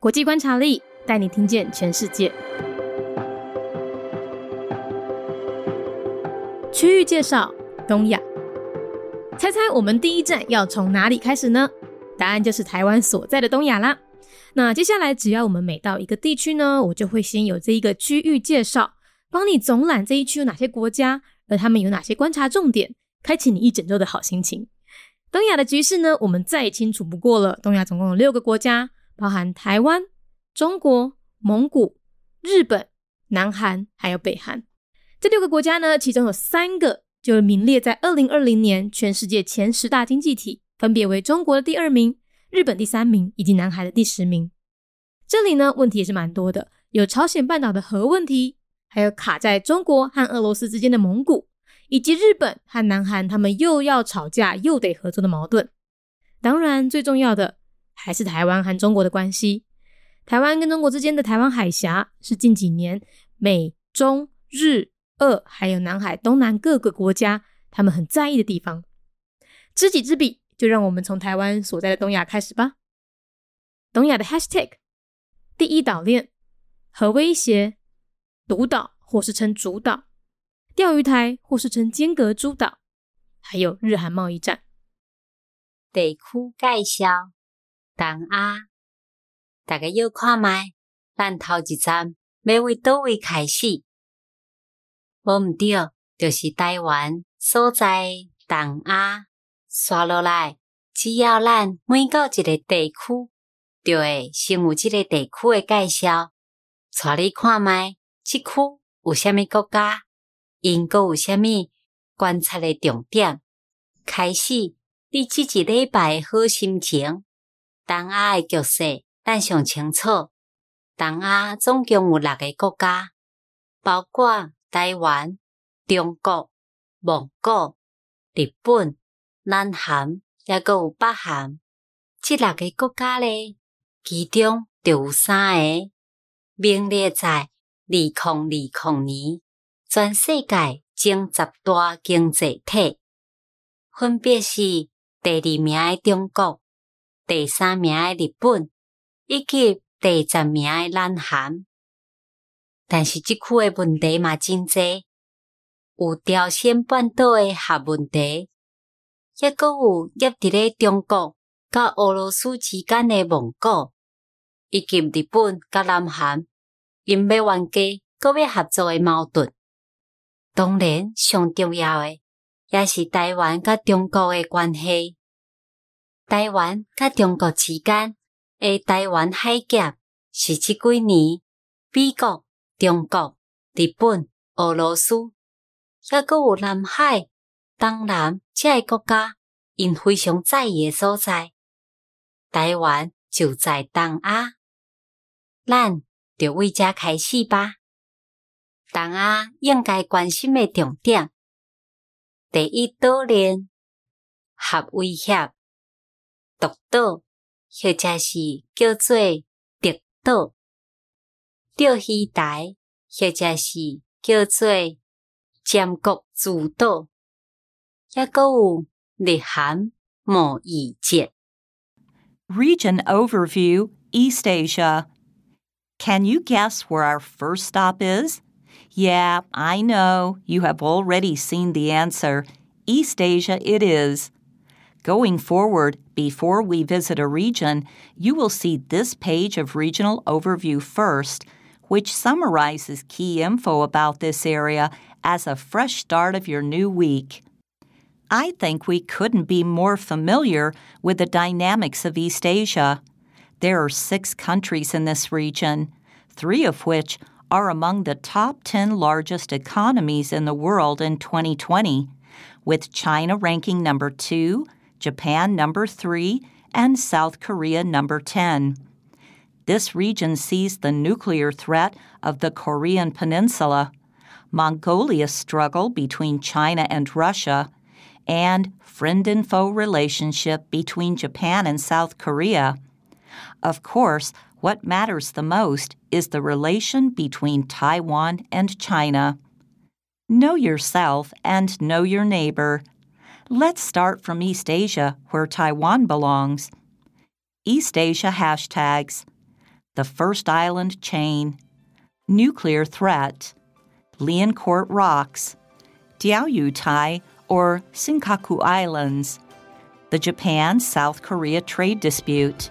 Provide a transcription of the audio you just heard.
国际观察力带你听见全世界。区域介绍：东亚。猜猜我们第一站要从哪里开始呢？答案就是台湾所在的东亚啦。那接下来只要我们每到一个地区呢，我就会先有这一个区域介绍，帮你总览这一区有哪些国家，而他们有哪些观察重点，开启你一整周的好心情。东亚的局势呢，我们再清楚不过了。东亚总共有六个国家，包含台湾、中国、蒙古、日本、南韩还有北韩。这六个国家呢，其中有三个就名列在二零二零年全世界前十大经济体，分别为中国的第二名、日本第三名以及南海的第十名。这里呢，问题也是蛮多的，有朝鲜半岛的核问题，还有卡在中国和俄罗斯之间的蒙古。以及日本和南韩，他们又要吵架又得合作的矛盾。当然，最重要的还是台湾和中国的关系。台湾跟中国之间的台湾海峡，是近几年美、中、日、俄还有南海东南各个国家他们很在意的地方。知己知彼，就让我们从台湾所在的东亚开始吧。东亚的 Hashtag 第一岛链核威胁、独岛或是称主岛。钓鱼台，或是称间隔诸岛，还有日韩贸易战。地区介绍：东亚，大家要看麦，咱头一站要为倒位开始？无毋对，就是台湾所在东亚。刷落来，只要咱每到一个地区，就会先有即个地区的介绍。带你看麦，即区有虾米国家？因阁有虾米观察的重点？开始你即一礼拜好心情。东亚的局势咱上清楚。东亚总共有六个国家，包括台湾、中国、蒙古、日本、南韩，也阁有北韩。即六个国家咧，其中就有三个名列在二零二零年。全世界前十大经济体，分别是第二名的中国、第三名的日本以及第十名的南韩。但是，即区的问题嘛真济，有朝鲜半岛的核问题，抑阁有压伫咧中国甲俄罗斯之间的蒙古，以及日本甲南韩因要冤家阁要合作的矛盾。当然，上重要诶，也是台湾甲中国诶关系。台湾甲中国之间诶，台湾海峡是即几年美国、中国、日本、俄罗斯，抑阁有南海、东南这个国家，因非常在意诶所在。台湾就在东亚，咱就为遮开始吧。东亚应该关心诶重点：第一岛链核威胁，独岛或者是叫做敌岛；钓鱼台或者是叫做尖国诸岛；也阁有日韩贸易战。Region overview: East Asia. Can you guess where our first stop is? Yeah, I know. You have already seen the answer. East Asia it is. Going forward, before we visit a region, you will see this page of Regional Overview first, which summarizes key info about this area as a fresh start of your new week. I think we couldn't be more familiar with the dynamics of East Asia. There are six countries in this region, three of which are among the top 10 largest economies in the world in 2020, with China ranking number 2, Japan number 3, and South Korea number 10. This region sees the nuclear threat of the Korean Peninsula, Mongolia's struggle between China and Russia, and friend and foe relationship between Japan and South Korea. Of course, what matters the most is the relation between Taiwan and China. Know yourself and know your neighbor. Let's start from East Asia, where Taiwan belongs. East Asia hashtags. the First Island Chain, Nuclear Threat, Liancourt Rocks, Diaoyutai or Senkaku Islands, the Japan South Korea trade dispute.